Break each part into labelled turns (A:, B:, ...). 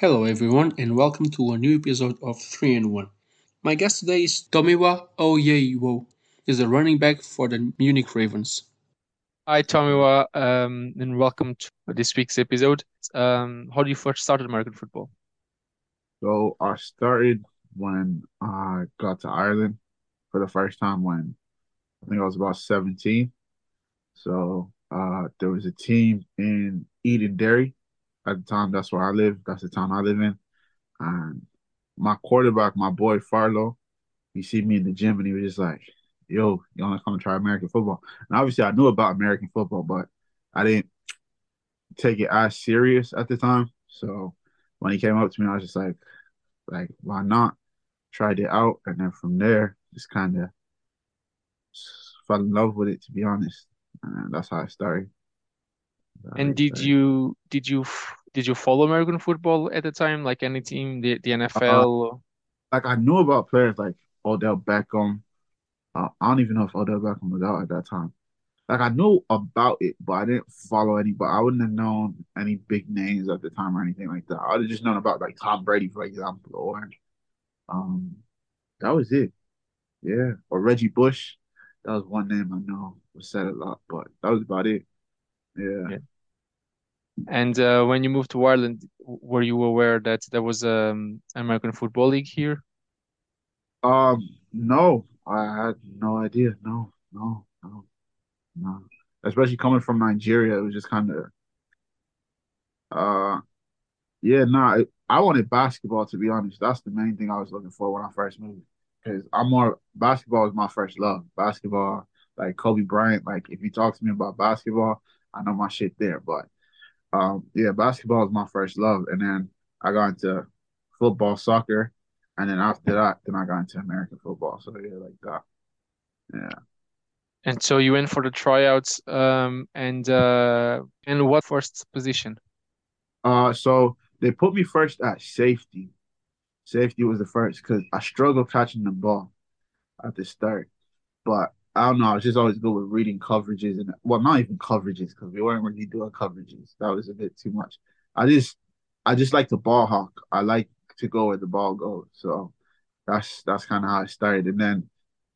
A: Hello, everyone, and welcome to a new episode of 3 in 1. My guest today is Tomiwa Oyewo. He's a running back for the Munich Ravens.
B: Hi, Tomiwa, um, and welcome to this week's episode. Um, how did you first start American football?
C: So I started when I got to Ireland for the first time when I think I was about 17. So uh, there was a team in Edenderry at the time. That's where I live. That's the town I live in. And my quarterback, my boy Farlow, he see me in the gym and he was just like, "Yo, you want to come try American football?" And obviously, I knew about American football, but I didn't take it as serious at the time. So when he came up to me, I was just like, "Like, why not?" Tried it out, and then from there, just kind of fell in love with it. To be honest, and that's how I started.
B: And did you did you did you follow American football at the time, like any team, the the NFL?
C: Uh, like I knew about players like Odell Beckham. Uh, I don't even know if Odell Beckham was out at that time. Like I knew about it, but I didn't follow any. But I wouldn't have known any big names at the time or anything like that. I would have just known about like Tom Brady, for example, or um, that was it. Yeah, or Reggie Bush. That was one name I know was said a lot, but that was about it. Yeah.
B: yeah. And uh, when you moved to Ireland, were you aware that there was um American Football League here?
C: Um, no, I had no idea. No, no, no, no. Especially coming from Nigeria, it was just kind of, uh, yeah, no. Nah, I wanted basketball to be honest. That's the main thing I was looking for when I first moved. Because I'm more basketball is my first love. Basketball, like Kobe Bryant. Like if you talk to me about basketball, I know my shit there. But um, yeah, basketball is my first love, and then I got into football, soccer, and then after that, then I got into American football. So yeah, like that. Yeah.
B: And so you went for the tryouts, um, and uh, and what first position?
C: Uh, so they put me first at safety. Safety was the first because I struggled catching the ball at the start, but I don't know. I was just always good with reading coverages and well, not even coverages because we weren't really doing coverages. That was a bit too much. I just, I just like to ball hawk. I like to go where the ball goes. So that's that's kind of how I started. And then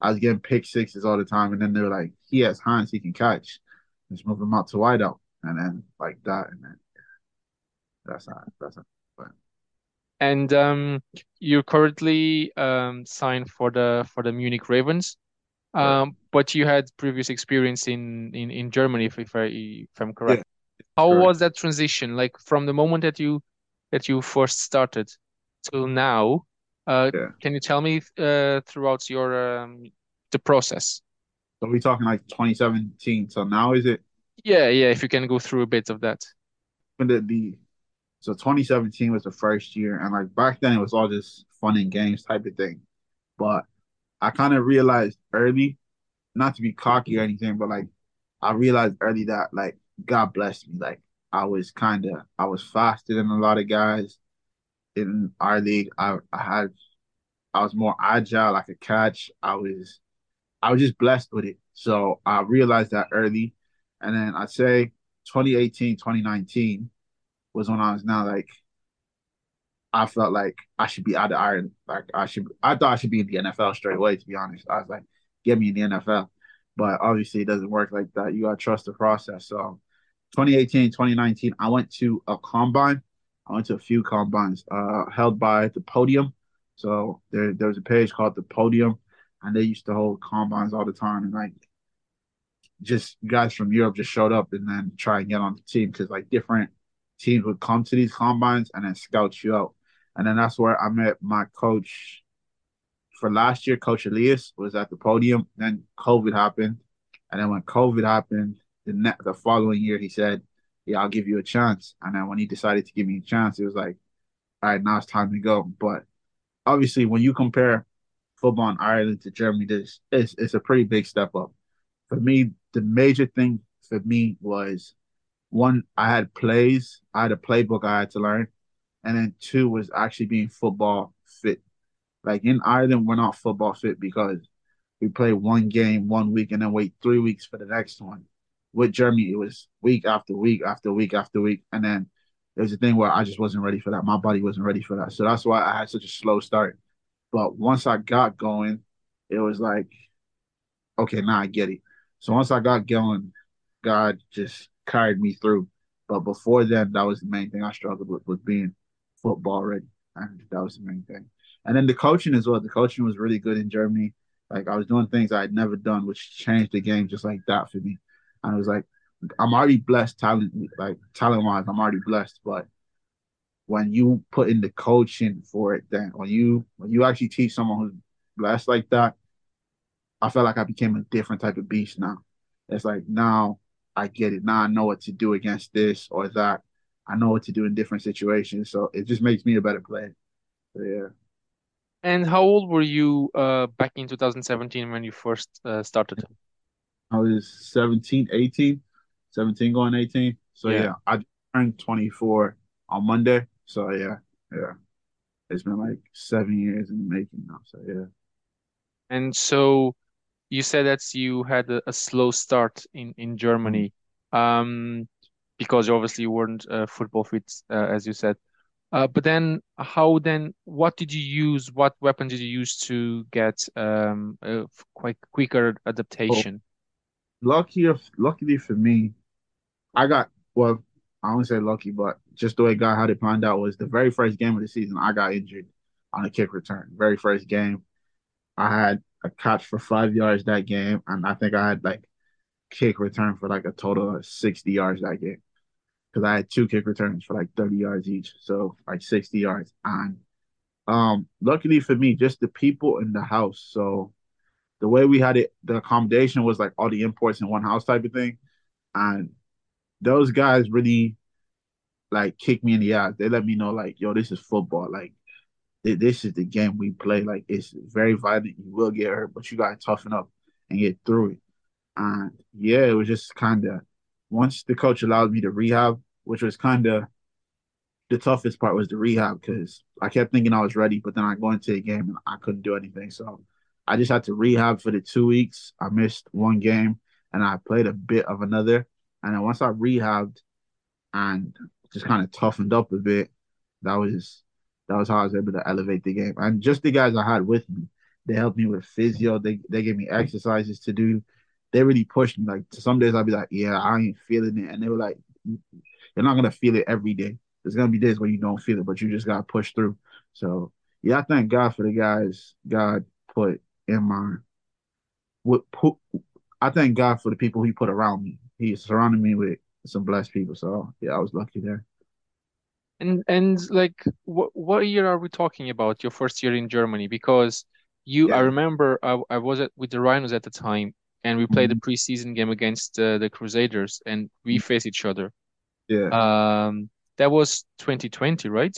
C: I was getting pick sixes all the time. And then they were like, he has hands, he can catch. Just move him out to wide out, and then like that, and then that's not that's not. But.
B: And um, you're currently um signed for the for the Munich Ravens. Um, but you had previous experience in in in Germany, if if I if I'm correct. Yeah, How correct. was that transition? Like from the moment that you that you first started till now, uh, yeah. can you tell me uh throughout your um the process?
C: So we talking like 2017 so now, is it?
B: Yeah, yeah. If you can go through a bit of that.
C: When did the so 2017 was the first year, and like back then it was all just fun and games type of thing, but I kind of realized early, not to be cocky or anything, but like I realized early that like God blessed me. Like I was kind of I was faster than a lot of guys in our league. I I had I was more agile. I could catch. I was I was just blessed with it. So I realized that early, and then I'd say 2018, 2019 was when I was now like I felt like I should be out of Ireland. Like I should, I thought I should be in the NFL straight away. To be honest, I was like, get me in the NFL. But obviously, it doesn't work like that. You gotta trust the process. So, 2018, 2019, I went to a combine. I went to a few combines uh, held by the Podium. So there, there was a page called the Podium, and they used to hold combines all the time. And like, just guys from Europe just showed up and then try and get on the team because like different teams would come to these combines and then scout you out. And then that's where I met my coach for last year. Coach Elias was at the podium. Then COVID happened. And then when COVID happened, the ne- the following year, he said, Yeah, I'll give you a chance. And then when he decided to give me a chance, it was like, All right, now it's time to go. But obviously, when you compare football in Ireland to Germany, this it's, it's a pretty big step up. For me, the major thing for me was one, I had plays, I had a playbook I had to learn and then two was actually being football fit. Like in Ireland, we're not football fit because we play one game one week and then wait three weeks for the next one. With Germany, it was week after week after week after week, and then it was a thing where I just wasn't ready for that. My body wasn't ready for that. So that's why I had such a slow start. But once I got going, it was like, okay, now I get it. So once I got going, God just carried me through. But before then, that was the main thing I struggled with was being football ready. And that was the main thing. And then the coaching as well. The coaching was really good in Germany. Like I was doing things I had never done, which changed the game just like that for me. And it was like, I'm already blessed talent, like talent wise, I'm already blessed. But when you put in the coaching for it, then when you when you actually teach someone who's blessed like that, I felt like I became a different type of beast now. It's like now I get it. Now I know what to do against this or that. I know what to do in different situations. So it just makes me a better player. So, yeah.
B: And how old were you uh, back in 2017 when you first uh, started?
C: I was 17, 18, 17 going 18. So
B: Yeah.
C: yeah, I turned 24 on Monday. So yeah, yeah. It's been like seven years in the making now. So yeah.
B: And so you said that you had a, a slow start in, in Germany, um, because obviously you weren't uh, football fit, uh, as you said. Uh, but then how then, what did you use? What weapon did you use to get um, a quite quicker adaptation?
C: Lucky, luckily for me, I got well. I won't say lucky, but just the way God had it planned out was the very first game of the season. I got injured on a kick return. Very first game, I had a catch for five yards that game, and I think I had like kick return for like a total of sixty yards that game because I had two kick returns for like thirty yards each, so like sixty yards. And um, luckily for me, just the people in the house. So the way we had it, the accommodation was like all the imports in one house type of thing, and those guys really like kicked me in the ass. They let me know like, yo, this is football. Like this is the game we play. Like it's very violent. You will get hurt, but you gotta toughen up and get through it. And yeah, it was just kind of once the coach allowed me to rehab, which was kind of the toughest part was the rehab because I kept thinking I was ready, but then I go into the game and I couldn't do anything. So I just had to rehab for the two weeks. I missed one game and I played a bit of another. And then once I rehabbed and just kind of toughened up a bit, that was that was how I was able to elevate the game. And just the guys I had with me, they helped me with physio. They they gave me exercises to do. They really pushed me. Like some days I'd be like, yeah, I ain't feeling it, and they were like, you're not gonna feel it every day. There's gonna be days where you don't feel it, but you just gotta push through. So yeah, I thank God for the guys God put in my what put. I thank God for the people He put around me. He surrounded me with some blessed people. So yeah, I was lucky there.
B: And and like what what year are we talking about? Your first year in Germany? Because you, I remember I, I was at, with the Rhinos at the time, and we played a
C: Mhm.
B: preseason game against uh, the Crusaders, and we faced each other.
C: Yeah.
B: Um, that was 2020, right?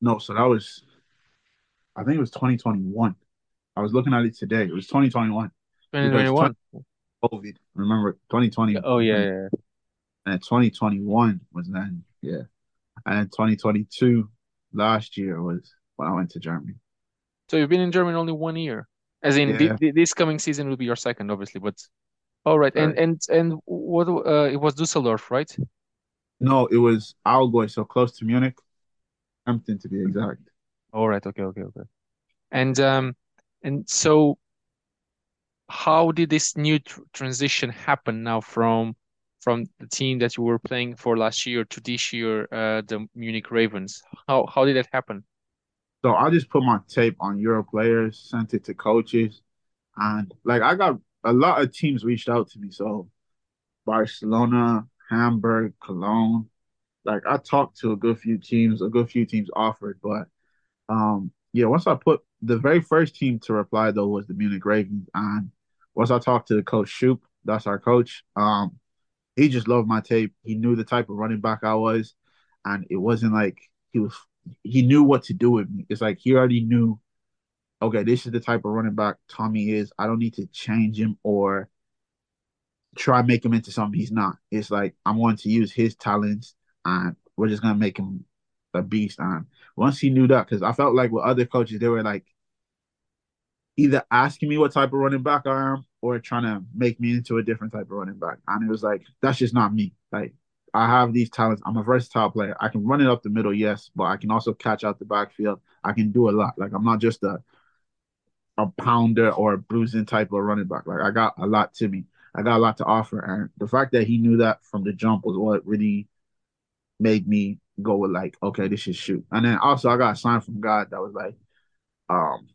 C: No, so that was I think it was 2021. I was looking at it today. It was 2021 because
B: 2021.
C: COVID. Remember 2020
B: Oh yeah, yeah, yeah.
C: and 2021 was then. Yeah. And 2022 last year was when I went to Germany.
B: So you've been in Germany only one year, as in
C: Yeah.
B: thi- this coming season will be your second, obviously. But all right, and
C: Right.
B: and and what uh, it was Düsseldorf, right?
C: No, it was Allgäu, so close to Munich. Kempten to be exact.
B: All right, okay, okay, okay. And um, and so how did this new tr transition happen now from from the team that you were playing for last year to this year, uh, the Munich Ravens? How how did that happen?
C: So I just put my tape on Euro players, sent it to coaches, and like I got a lot of teams reached out to me. So Barcelona, Hamburg, Cologne. Like I talked to a good few teams, a good few teams offered, but um yeah, once I put the very first team to reply though was the Munich Ravens, and once I talked to the coach Shoop, that's our coach, um, he just loved my tape. He knew the type of running back I was, and it wasn't like he was he knew what to do with me. It's like he already knew, okay, this is the type of running back Tommy is. I don't need to change him or try make him into something he's not. It's like I'm going to use his talents and we're just gonna make him a beast. And once he knew that, because I felt like with other coaches, they were like either asking me what type of running back I am or trying to make me into a different type of running back. And it was like, that's just not me. Like I have these talents. I'm a versatile player. I can run it up the middle, yes, but I can also catch out the backfield. I can do a lot. Like I'm not just a a pounder or a bruising type of running back. Like I got a lot to me. I got a lot to offer. And the fact that he knew that from the jump was what really made me go with like, okay, this should shoot. And then also I got a sign from God that was like, um,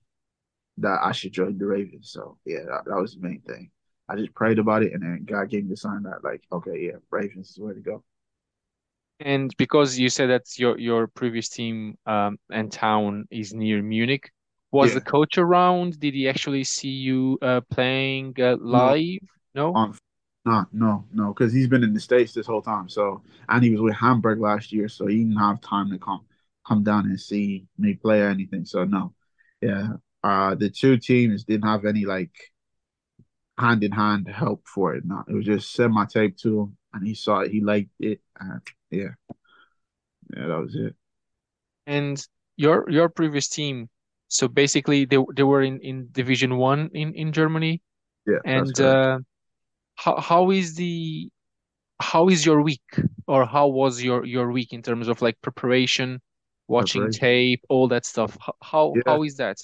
C: that I should join the Ravens. So yeah, that, that was the main thing. I just prayed about it, and then God gave me the sign that like, okay, yeah, Ravens is where to go.
B: And because you said that your your previous team um, and town is near Munich, was
C: Yeah.
B: the coach around? Did he actually see you uh, playing uh, live? No.
C: On no, no, no, because he's been in the States this whole time. So and he was with Hamburg last year, so he didn't have time to come come down and see me play or anything. So no. Yeah. Uh the two teams didn't have any like hand in hand help for it. No, it was just send my tape to him and he saw it, he liked it, and yeah. Yeah, that was it.
B: And your your previous team, so basically they they were in in Division One in in Germany.
C: Yeah,
B: And uh, how how is the how is your week or how was your your week in terms of like preparation, watching
C: Preparation.
B: tape, all that stuff? How how,
C: Yeah.
B: how is that?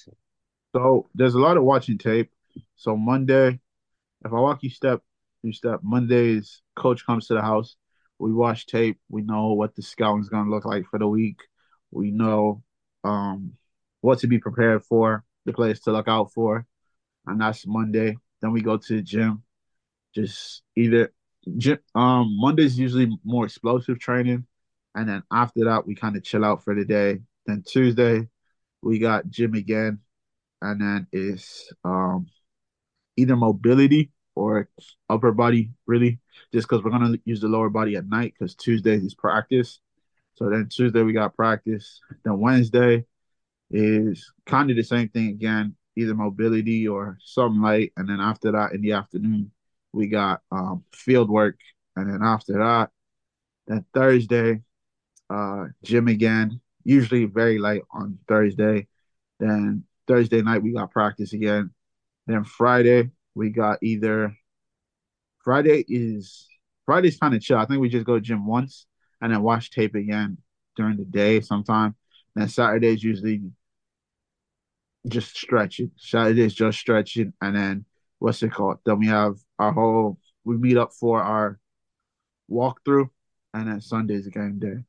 C: So there's a lot of watching tape. So Monday, if I walk you step you step, Mondays, coach comes to the house. We watch tape. We know what the scouting's gonna look like for the week. We know um what to be prepared for, the players to look out for, and that's Monday. Then we go to the gym. Just either gym um Monday's usually more explosive training, and then after that we kind of chill out for the day. Then Tuesday we got gym again and then it's um either mobility or upper body really just because we're going to use the lower body at night because tuesday is practice. So then tuesday we got practice. Then wednesday is kind of the same thing again either mobility or something light. And then after that in the afternoon we got um field work. And then after that then thursday uh gym again usually very light on thursday. Then Thursday night we got practice again. Then Friday we got either Friday is Friday's kind of chill. I think we just go gym once and then watch tape again during the day sometime. Then Saturday's usually just stretching. Saturday's just stretching and then what's it called? Then we have our whole we meet up for our walkthrough and then Sunday's game day.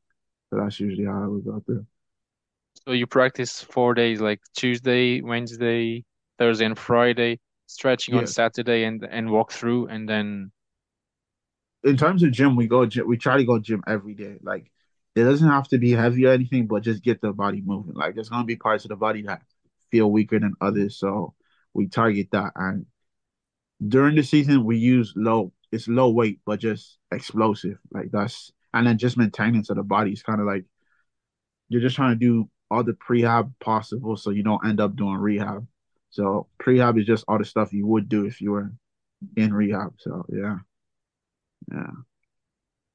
C: So that's usually how we go through.
B: So you practice four days, like Tuesday, Wednesday, Thursday, and Friday, stretching on Saturday and and walk through, and then
C: in terms of gym, we go we try to go gym every day. Like it doesn't have to be heavy or anything, but just get the body moving. Like there's gonna be parts of the body that feel weaker than others, so we target that. And during the season, we use low. It's low weight, but just explosive. Like that's and then just maintenance of the body is kind of like you're just trying to do all the prehab possible, so you don't end up doing rehab. So prehab is just all the stuff you would do if you were in rehab. So yeah, yeah.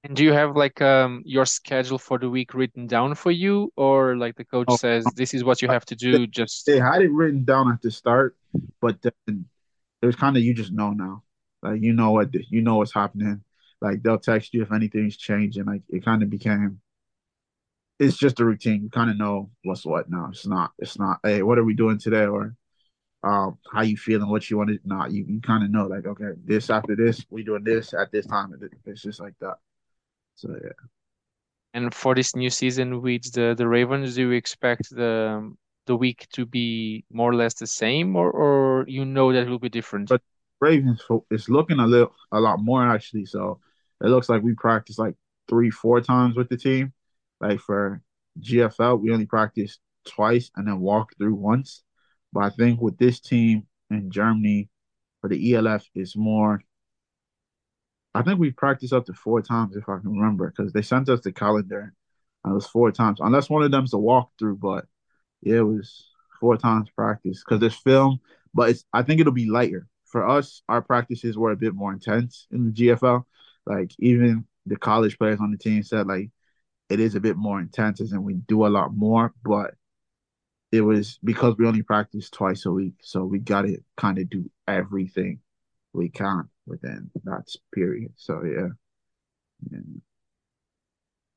B: and do you have like um your schedule for the week written down for you, or like the coach
C: Oh.
B: says this is what you have to do? Just
C: they had it written down at the start, but then it was kind of you just know now, like you know what you know what's happening. Like they'll text you if anything's changing. Like it kind of became, it's just a routine. You kind of know what's what now. It's not. It's not. Hey, what are we doing today? Or, um, how you feeling? What you want to? Nah, you you kind of know. Like okay, this after this, we doing this at this time. It's just like that. So yeah.
B: and for this new season with the the Ravens, do you expect the the week to be more or less the same, or or you know that it will be different?
C: But- Ravens it's looking a little a lot more actually. So it looks like we practice like three, four times with the team. Like for GFL, we only practiced twice and then walk through once. But I think with this team in Germany for the ELF is more I think we practiced up to four times if I can remember, because they sent us the calendar and it was four times. Unless one of them's a walkthrough, but yeah, it was four times practice because there's film, but it's I think it'll be lighter. For us, our practices were a bit more intense in the GFL. Like even the college players on the team said like it is a bit more intense and we do a lot more, but it was because we only practice twice a week, so we gotta kind of do everything we can within that period. So yeah. yeah.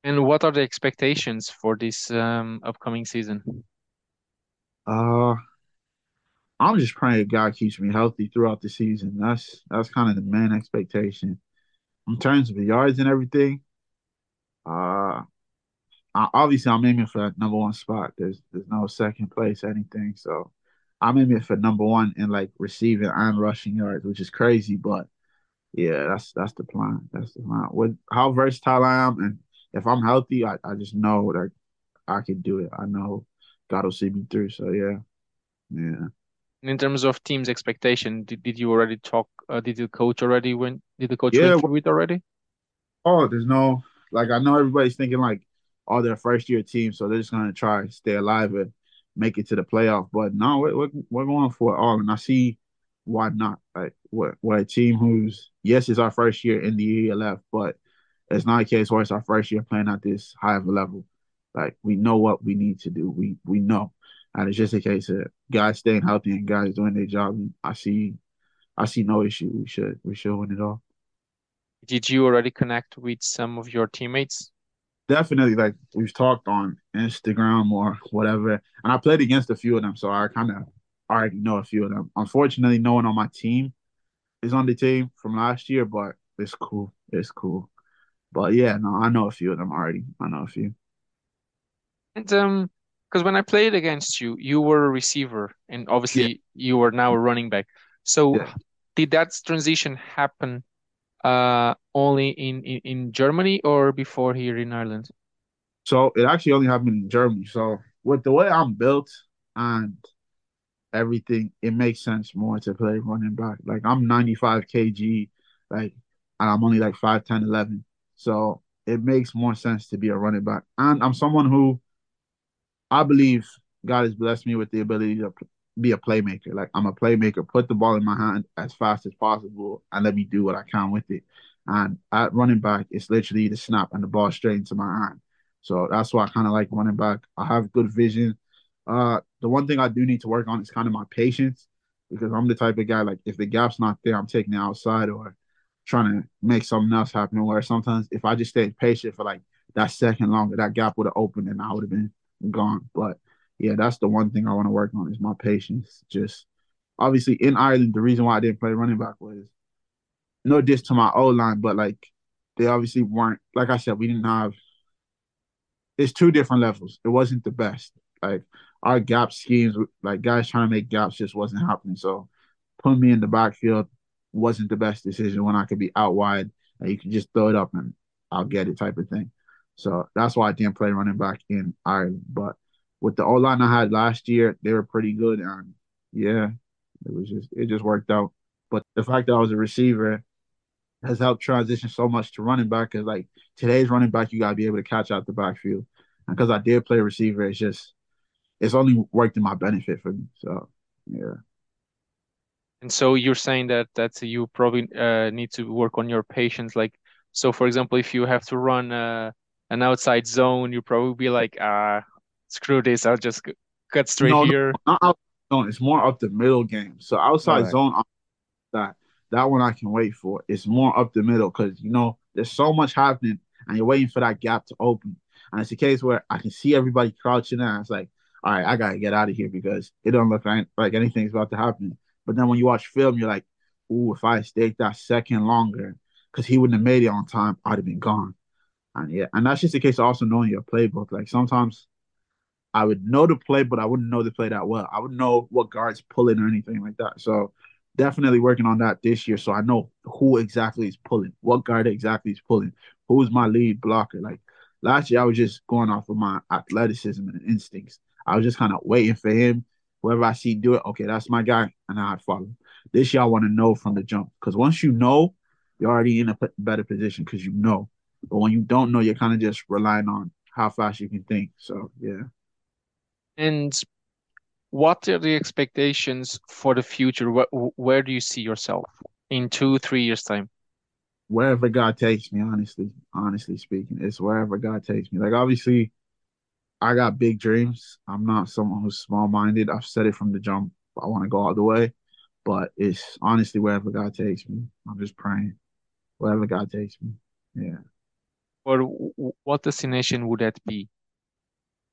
B: And what are the expectations for this um, upcoming season?
C: Uh, I'm just praying God keeps me healthy throughout the season. That's that's kind of the main expectation. In terms of the yards and everything, uh, I, obviously I'm aiming for that number one spot. There's there's no second place anything, so I'm aiming for number one in like receiving and rushing yards, which is crazy, but yeah, that's that's the plan. That's the plan. With how versatile I am, and if I'm healthy, I, I just know that I can do it. I know God will see me through. So yeah, yeah.
B: In terms of team's expectation, did, did you already talk? Uh, did the coach already when Did the coach
C: Yeah,
B: went through it already?
C: Oh, there's no like I know everybody's thinking like all their first year team, so they're just gonna try stay alive and make it to the playoff. But no, we're we're, we're going for it all, and I see why not. Like what what a team who's yes, it's our first year in the ELF, but it's not a case where it's our first year playing at this high of a level. Like we know what we need to do. We we know, and it's just a case of guys staying healthy and guys doing their job. And I see I see no issue. We should we should win it all.
B: Did you already connect with some of your teammates?
C: Definitely like we've talked on Instagram or whatever, and I played against a few of them, so I kind of already know a few of them. Unfortunately, no one on my team is on the team from last year, but it's cool. It's cool. But yeah, no, I know a few of them already. I know a few.
B: And um, because when I played against you, you were a receiver, and
C: Yeah,
B: obviously you are now a running back. So
C: yeah.
B: did that transition happen uh only in, in in Germany or before here in Ireland?
C: So it actually only happened in Germany. So with the way I'm built and everything, it makes sense more to play running back. Like I'm 95 kg, like, and I'm only like 5'10, 11. So it makes more sense to be a running back. And I'm someone who I believe God has blessed me with the ability to be a playmaker. Like I'm a playmaker, put the ball in my hand as fast as possible and let me do what I can with it. And at running back, it's literally the snap and the ball straight into my hand. So that's why I kind of like running back. I have good vision. Uh, the one thing I do need to work on is kind of my patience because I'm the type of guy like if the gap's not there, I'm taking it outside or trying to make something else happen. Where sometimes if I just stayed patient for like that second longer, that gap would have opened and I would have been gone. But yeah, that's the one thing I want to work on is my patience. Just obviously in Ireland, the reason why I didn't play running back was no diss to my O line, but like they obviously weren't like I said, we didn't have it's two different levels. It wasn't the best. Like our gap schemes, like guys trying to make gaps just wasn't happening. So putting me in the backfield wasn't the best decision when I could be out wide and you can just throw it up and I'll get it type of thing. So that's why I didn't play running back in Ireland. But with the O line I had last year, they were pretty good and yeah, it was just it just worked out. But the fact that I was a receiver has helped transition so much to running back because like today's running back, you gotta be able to catch out the backfield. And because I did play receiver, it's just it's only worked in my benefit for me. So yeah.
B: And so you're saying that that you probably uh, need to work on your patience. Like, so for example, if you have to run uh, an outside zone, you probably be like, ah, screw this, I'll just cut straight
C: No, no,
B: here.
C: not outside zone. It's more up the middle game. So outside
B: right.
C: zone, that that one I can wait for. It's more up the middle because you know there's so much happening, and you're waiting for that gap to open. And it's a case where I can see everybody crouching, and it's like, all right, I gotta get out of here because it don't look like, like anything's about to happen. But then when you watch film, you're like, ooh, if I stayed that second longer, because he wouldn't have made it on time, I'd have been gone. And yeah, and that's just the case of also knowing your playbook. Like sometimes I would know the play, but I wouldn't know the play that well. I wouldn't know what guards pulling or anything like that. So definitely working on that this year. So I know who exactly is pulling, what guard exactly is pulling, who's my lead blocker. Like last year, I was just going off of my athleticism and instincts. I was just kind of waiting for him. Whoever I see do it, okay, that's my guy, and I'd follow. This year, I want to know from the jump because once you know, you're already in a better position because you know. But when you don't know, you're kind of just relying on how fast you can think. So yeah.
B: And what are the expectations for the future? Where, where do you see yourself in two, three years' time?
C: wherever God takes me, honestly, honestly speaking, it's wherever God takes me. Like obviously, I got big dreams. I'm not someone who's small minded. I've said it from the jump. I want to go all the way, but it's honestly wherever God takes me. I'm just praying wherever God takes me. Yeah.
B: or what destination would that be?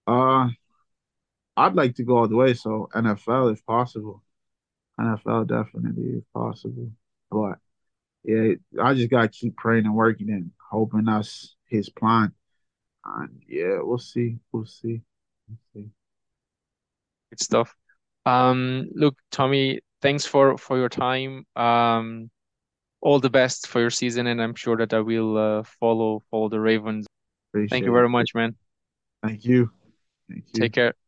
C: Uh, I'd like to go all the way. So NFL, if possible. NFL definitely, if possible. But yeah, I just gotta keep praying and working and hoping that's his plan. And yeah, we'll see. We'll see. We'll see.
B: Good stuff. Um, look, Tommy, thanks for for your time. Um, all the best for your season, and I'm sure that I will uh, follow follow the Ravens.
C: Appreciate
B: Thank you very much, man.
C: Thank you. Thank you.
B: Take care.